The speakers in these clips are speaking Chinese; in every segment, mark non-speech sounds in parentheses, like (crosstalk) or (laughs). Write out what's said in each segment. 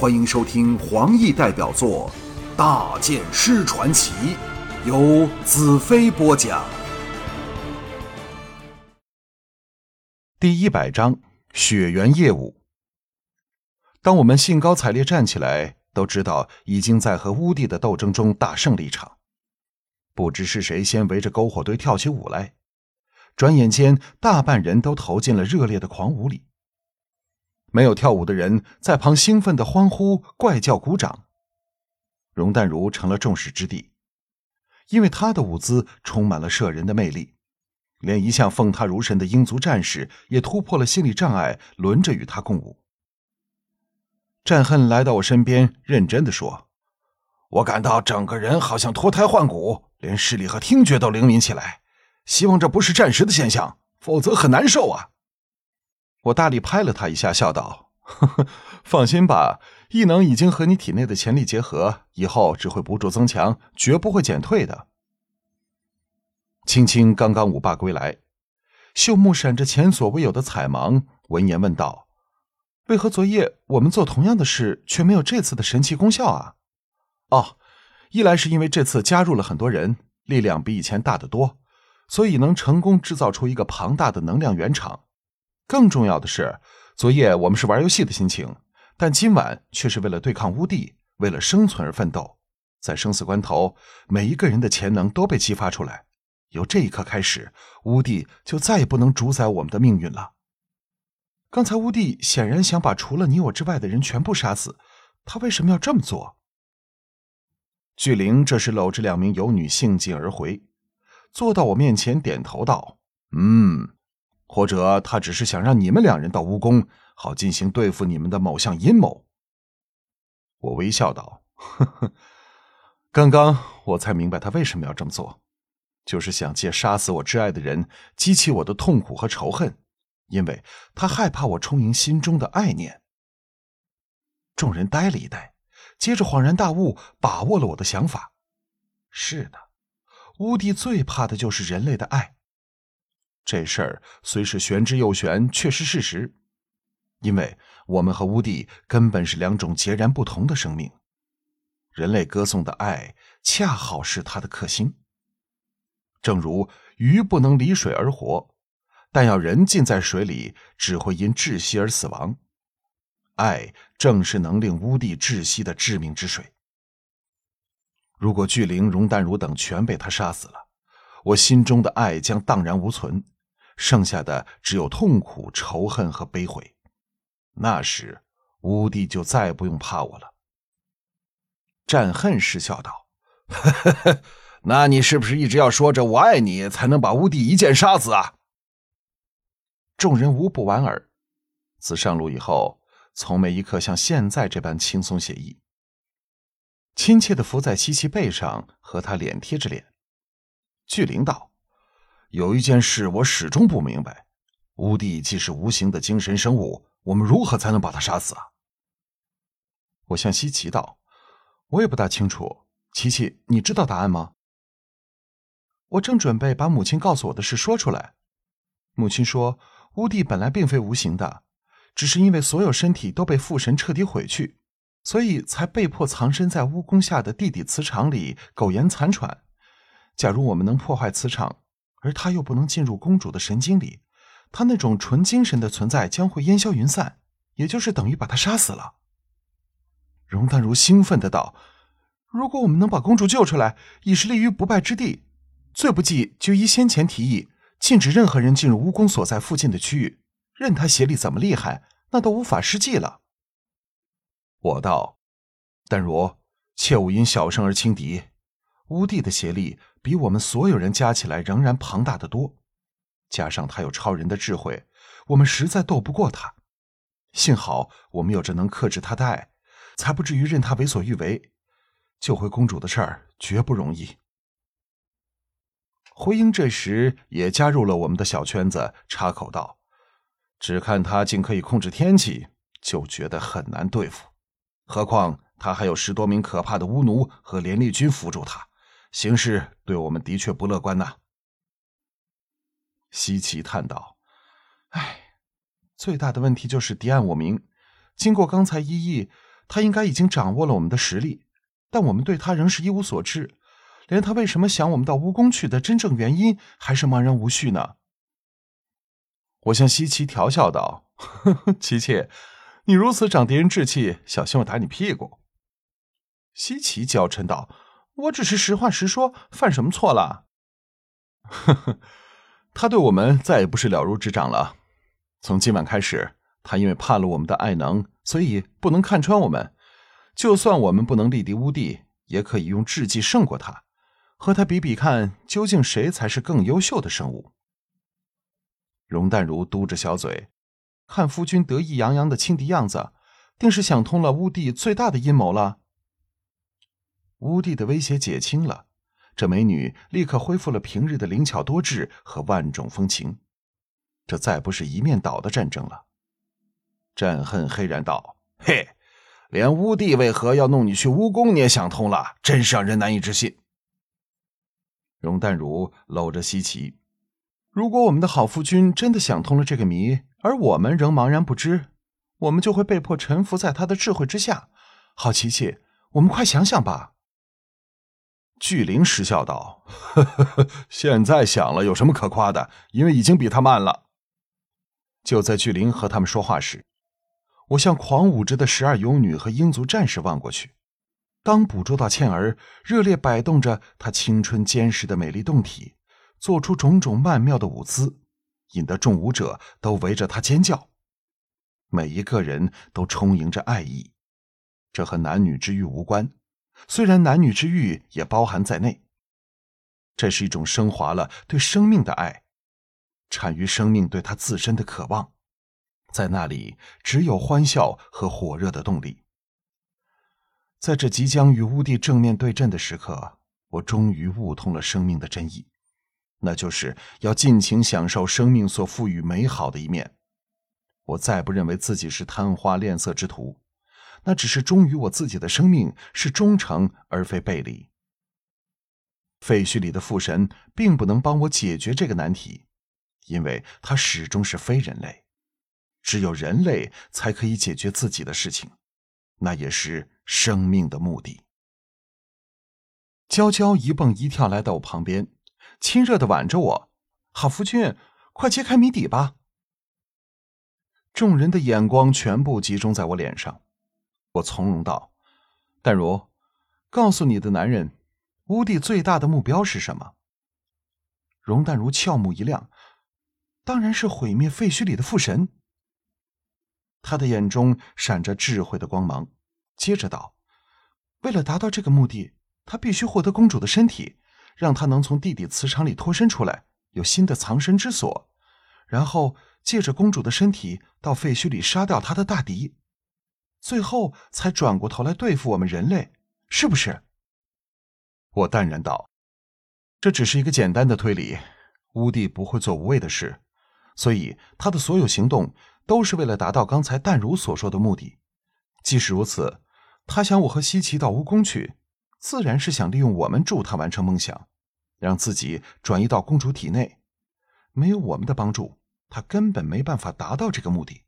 欢迎收听黄奕代表作《大剑师传奇》，由子飞播讲。第一百章血缘业务。当我们兴高采烈站起来，都知道已经在和乌帝的斗争中大胜了一场。不知是谁先围着篝火堆跳起舞来，转眼间大半人都投进了热烈的狂舞里。没有跳舞的人在旁兴奋的欢呼、怪叫、鼓掌。容淡如成了众矢之的，因为他的舞姿充满了摄人的魅力，连一向奉他如神的英族战士也突破了心理障碍，轮着与他共舞。战恨来到我身边，认真的说：“我感到整个人好像脱胎换骨，连视力和听觉都灵敏起来。希望这不是暂时的现象，否则很难受啊。”我大力拍了他一下，笑道：“呵呵，放心吧，异能已经和你体内的潜力结合，以后只会补助增强，绝不会减退的。”青青刚刚舞罢归来，秀目闪着前所未有的彩芒，闻言问道：“为何昨夜我们做同样的事，却没有这次的神奇功效啊？”“哦，一来是因为这次加入了很多人，力量比以前大得多，所以能成功制造出一个庞大的能量原场。”更重要的是，昨夜我们是玩游戏的心情，但今晚却是为了对抗乌帝，为了生存而奋斗。在生死关头，每一个人的潜能都被激发出来。由这一刻开始，乌帝就再也不能主宰我们的命运了。刚才乌帝显然想把除了你我之外的人全部杀死，他为什么要这么做？巨灵这时搂着两名游女兴尽而回，坐到我面前，点头道：“嗯。”或者他只是想让你们两人到巫宫，好进行对付你们的某项阴谋。我微笑道：“呵呵，刚刚我才明白他为什么要这么做，就是想借杀死我挚爱的人激起我的痛苦和仇恨，因为他害怕我充盈心中的爱念。”众人呆了一呆，接着恍然大悟，把握了我的想法：“是的，乌帝最怕的就是人类的爱。”这事儿虽是玄之又玄，却是事实，因为我们和乌帝根本是两种截然不同的生命。人类歌颂的爱，恰好是他的克星。正如鱼不能离水而活，但要人浸在水里，只会因窒息而死亡。爱正是能令乌帝窒息的致命之水。如果巨灵、容淡如等全被他杀死了，我心中的爱将荡然无存，剩下的只有痛苦、仇恨和悲悔。那时，乌帝就再不用怕我了。战恨失笑道：“ (laughs) 那你是不是一直要说着我爱你，才能把乌帝一剑杀死啊？”众人无不莞尔。自上路以后，从没一刻像现在这般轻松写意。亲切的伏在西岐背上，和他脸贴着脸。巨灵道：“有一件事我始终不明白，乌帝既是无形的精神生物，我们如何才能把他杀死啊？”我向西奇道：“我也不大清楚，琪琪，你知道答案吗？”我正准备把母亲告诉我的事说出来，母亲说：“乌帝本来并非无形的，只是因为所有身体都被父神彻底毁去，所以才被迫藏身在巫宫下的地底磁场里苟延残喘。”假如我们能破坏磁场，而他又不能进入公主的神经里，他那种纯精神的存在将会烟消云散，也就是等于把他杀死了。容淡如兴奋的道：“如果我们能把公主救出来，已是立于不败之地。最不济就依先前提议，禁止任何人进入巫宫所在附近的区域，任他邪力怎么厉害，那都无法施计了。”我道：“淡如，切勿因小胜而轻敌。乌帝的邪力。”比我们所有人加起来仍然庞大的多，加上他有超人的智慧，我们实在斗不过他。幸好我们有着能克制他的爱，才不至于任他为所欲为。救回公主的事儿绝不容易。灰鹰这时也加入了我们的小圈子，插口道：“只看他竟可以控制天气，就觉得很难对付。何况他还有十多名可怕的巫奴和连立军辅助他。”形势对我们的确不乐观呐。西岐叹道：“唉，最大的问题就是敌暗我明。经过刚才一役，他应该已经掌握了我们的实力，但我们对他仍是一无所知，连他为什么想我们到巫宫去的真正原因还是茫然无序呢。我向西岐调笑道：“呵呵，琪琪，你如此长敌人志气，小心我打你屁股。”西岐娇嗔道：“我只是实话实说，犯什么错了？”呵呵，他对我们再也不是了如指掌了。从今晚开始，他因为怕了我们的爱能，所以不能看穿我们。就算我们不能力敌乌帝，也可以用智计胜过他，和他比比看，究竟谁才是更优秀的生物。容淡如嘟着小嘴，看夫君得意洋洋的轻敌样子，定是想通了乌帝最大的阴谋了。乌帝的威胁解清了，这美女立刻恢复了平日的灵巧多智和万种风情，这再不是一面倒的战争了。战恨黑然道：“嘿，连乌帝为何要弄你去巫宫，你也想通了，真是让人难以置信。”容淡如搂着西岐。如果我们的好夫君真的想通了这个谜，而我们仍茫然不知，我们就会被迫臣服在他的智慧之下。好琪琪，我们快想想吧。巨灵失笑道：“呵呵呵，现在想了有什么可夸的？因为已经比他慢了。”就在巨灵和他们说话时，我向狂舞着的十二游女和英族战士望过去，当捕捉到倩儿热烈摆动着她青春坚实的美丽胴体。做出种种曼妙的舞姿，引得众舞者都围着他尖叫。每一个人都充盈着爱意，这和男女之欲无关，虽然男女之欲也包含在内。这是一种升华了对生命的爱，产于生命对他自身的渴望，在那里只有欢笑和火热的动力。在这即将与乌帝正面对阵的时刻，我终于悟通了生命的真意。那就是要尽情享受生命所赋予美好的一面。我再不认为自己是贪花恋色之徒，那只是忠于我自己的生命，是忠诚而非背离。废墟里的父神并不能帮我解决这个难题，因为他始终是非人类。只有人类才可以解决自己的事情，那也是生命的目的。娇娇一蹦一跳来到我旁边。亲热的挽着我，好夫君，快揭开谜底吧！众人的眼光全部集中在我脸上，我从容道：“淡如，告诉你的男人，乌帝最大的目标是什么？”容淡如俏目一亮，当然是毁灭废墟里的父神。他的眼中闪着智慧的光芒，接着道：“为了达到这个目的，他必须获得公主的身体。”让他能从地底磁场里脱身出来，有新的藏身之所，然后借着公主的身体到废墟里杀掉他的大敌，最后才转过头来对付我们人类，是不是？我淡然道：“这只是一个简单的推理，乌帝不会做无谓的事，所以他的所有行动都是为了达到刚才淡如所说的目的。即使如此，他想我和西岐到巫宫去，自然是想利用我们助他完成梦想。”让自己转移到公主体内，没有我们的帮助，他根本没办法达到这个目的。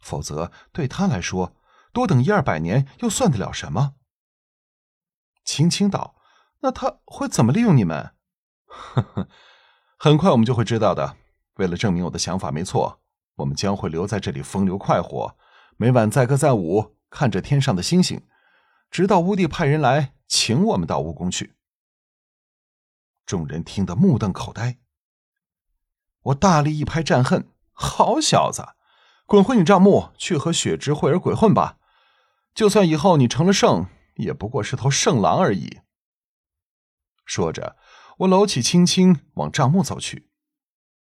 否则，对他来说，多等一二百年又算得了什么？青青道：“那他会怎么利用你们？”呵呵，很快我们就会知道的。为了证明我的想法没错，我们将会留在这里风流快活，每晚载歌载舞，看着天上的星星，直到乌帝派人来请我们到乌宫去。众人听得目瞪口呆。我大力一拍战恨：“好小子，滚回你帐幕去和雪之慧儿鬼混吧！就算以后你成了圣，也不过是头圣狼而已。”说着，我搂起青青往帐幕走去。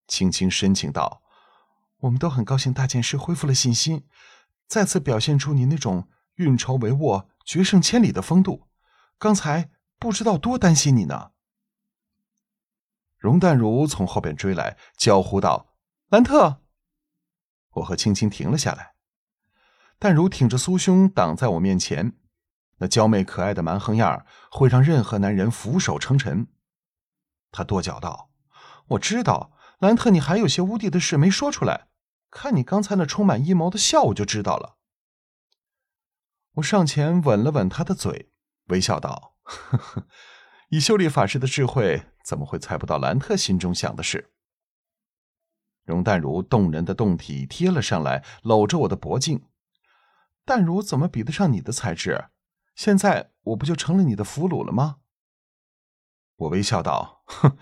青青深情道：“我们都很高兴大剑师恢复了信心，再次表现出你那种运筹帷幄、决胜千里的风度。刚才不知道多担心你呢。”容淡如从后边追来，娇呼道：“兰特！”我和青青停了下来。淡如挺着酥胸挡在我面前，那娇媚可爱的蛮横样会让任何男人俯首称臣。他跺脚道：“我知道，兰特，你还有些乌帝的事没说出来。看你刚才那充满阴谋的笑，我就知道了。”我上前吻了吻他的嘴，微笑道：“呵呵，以修理法师的智慧，怎么会猜不到兰特心中想的事？”容淡如动人的胴体贴了上来，搂着我的脖颈。淡如怎么比得上你的才智？现在我不就成了你的俘虏了吗？我微笑道：“哼，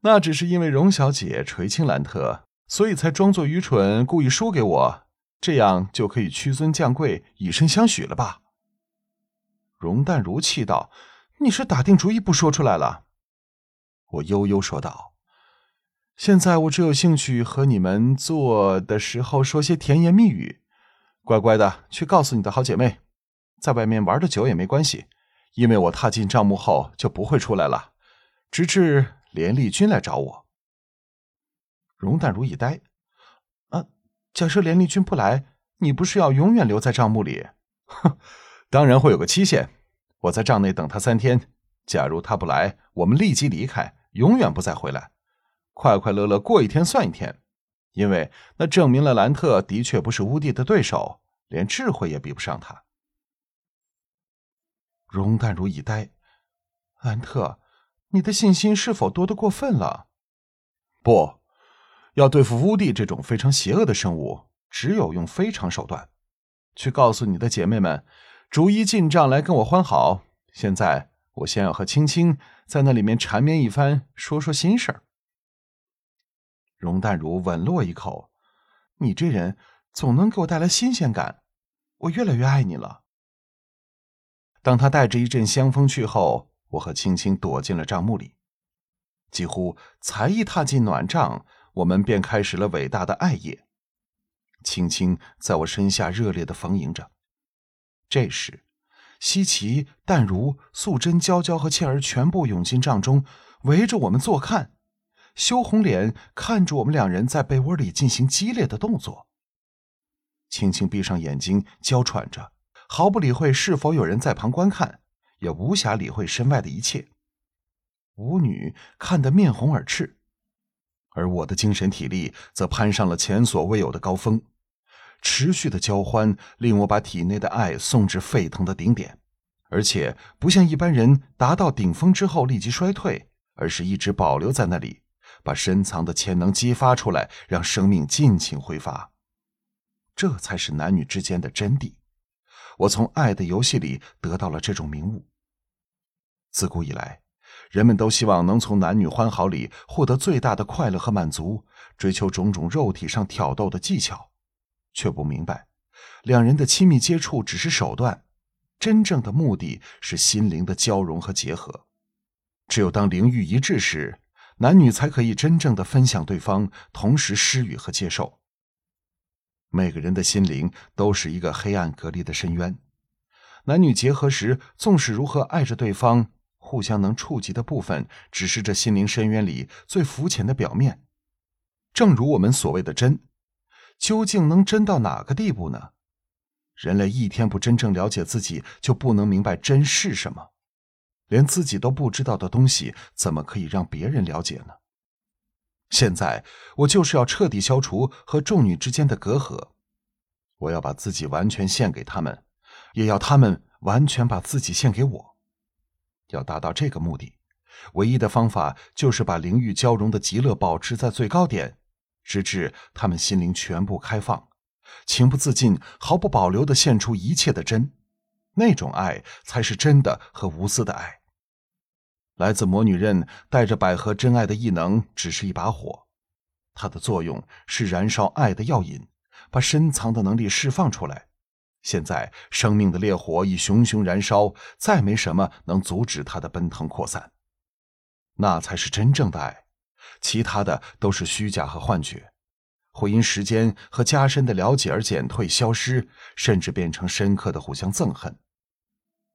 那只是因为荣小姐垂青兰特，所以才装作愚蠢，故意输给我，这样就可以屈尊降贵，以身相许了吧？”容淡如气道：“你是打定主意不说出来了？”我悠悠说道：“现在我只有兴趣和你们做的时候说些甜言蜜语，乖乖的去告诉你的好姐妹，在外面玩的久也没关系，因为我踏进帐幕后就不会出来了。”直至连丽君来找我，容淡如一呆，啊，假设连丽君不来，你不是要永远留在账目里？哼，(laughs) 当然会有个期限，我在帐内等他三天。假如他不来，我们立即离开，永远不再回来，快快乐乐过一天算一天。因为那证明了兰特的确不是乌帝的对手，连智慧也比不上他。容淡如一呆，兰特。你的信心是否多得过分了？不，要对付乌帝这种非常邪恶的生物，只有用非常手段。去告诉你的姐妹们，逐一进帐来跟我欢好。现在，我先要和青青在那里面缠绵一番，说说心事儿。容淡如吻了我一口，你这人总能给我带来新鲜感，我越来越爱你了。当他带着一阵香风去后。我和青青躲进了帐幕里，几乎才一踏进暖帐，我们便开始了伟大的爱夜。青青在我身下热烈的逢迎着。这时，西岐、淡如、素贞、娇娇和倩儿全部涌进帐中，围着我们坐看。羞红脸看着我们两人在被窝里进行激烈的动作。青青闭上眼睛，娇喘着，毫不理会是否有人在旁观看。也无暇理会身外的一切，舞女看得面红耳赤，而我的精神体力则攀上了前所未有的高峰。持续的交欢令我把体内的爱送至沸腾的顶点，而且不像一般人达到顶峰之后立即衰退，而是一直保留在那里，把深藏的潜能激发出来，让生命尽情挥发。这才是男女之间的真谛。我从爱的游戏里得到了这种明悟。自古以来，人们都希望能从男女欢好里获得最大的快乐和满足，追求种种肉体上挑逗的技巧，却不明白，两人的亲密接触只是手段，真正的目的是心灵的交融和结合。只有当灵欲一致时，男女才可以真正的分享对方，同时施予和接受。每个人的心灵都是一个黑暗隔离的深渊，男女结合时，纵使如何爱着对方，互相能触及的部分，只是这心灵深渊里最浮浅的表面。正如我们所谓的真，究竟能真到哪个地步呢？人类一天不真正了解自己，就不能明白真是什么。连自己都不知道的东西，怎么可以让别人了解呢？现在我就是要彻底消除和众女之间的隔阂，我要把自己完全献给他们，也要他们完全把自己献给我。要达到这个目的，唯一的方法就是把灵欲交融的极乐保持在最高点，直至他们心灵全部开放，情不自禁、毫不保留的献出一切的真，那种爱才是真的和无私的爱。来自魔女刃带着百合真爱的异能，只是一把火，它的作用是燃烧爱的药引，把深藏的能力释放出来。现在生命的烈火已熊熊燃烧，再没什么能阻止它的奔腾扩散。那才是真正的爱，其他的都是虚假和幻觉，会因时间和加深的了解而减退、消失，甚至变成深刻的互相憎恨。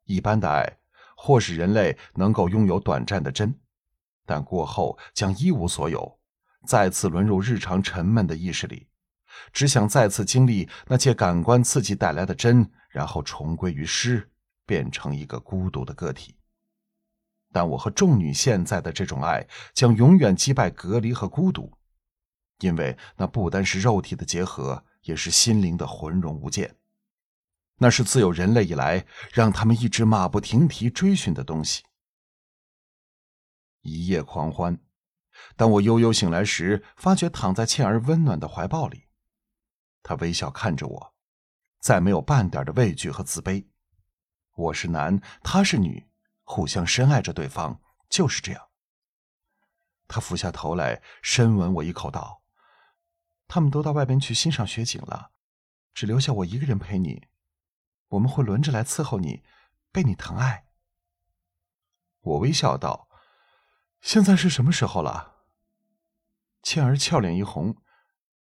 一般的爱。或使人类能够拥有短暂的真，但过后将一无所有，再次沦入日常沉闷的意识里，只想再次经历那些感官刺激带来的真，然后重归于失，变成一个孤独的个体。但我和众女现在的这种爱，将永远击败隔离和孤独，因为那不单是肉体的结合，也是心灵的浑融无间。那是自有人类以来让他们一直马不停蹄追寻的东西。一夜狂欢，当我悠悠醒来时，发觉躺在倩儿温暖的怀抱里，她微笑看着我，再没有半点的畏惧和自卑。我是男，她是女，互相深爱着对方，就是这样。他俯下头来，深吻我一口，道：“他们都到外边去欣赏雪景了，只留下我一个人陪你。我们会轮着来伺候你，被你疼爱。”我微笑道：“现在是什么时候了？”倩儿俏脸一红：“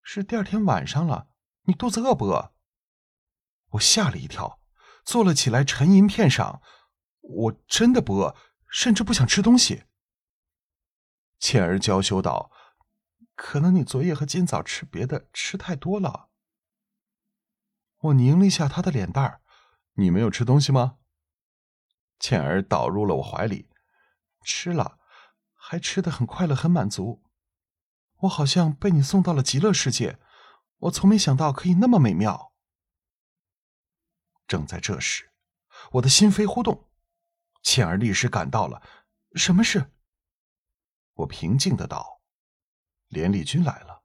是第二天晚上了。你肚子饿不饿？”我吓了一跳，坐了起来，沉吟片上：“我真的不饿，甚至不想吃东西。”倩儿娇羞道：“可能你昨夜和今早吃别的吃太多了。”我拧了一下她的脸蛋儿：“你没有吃东西吗？”倩儿倒入了我怀里：“吃了，还吃的很快乐，很满足。我好像被你送到了极乐世界，我从没想到可以那么美妙。”正在这时，我的心扉忽动，倩儿立时赶到了：“什么事？”我平静的道：“连丽君来了。”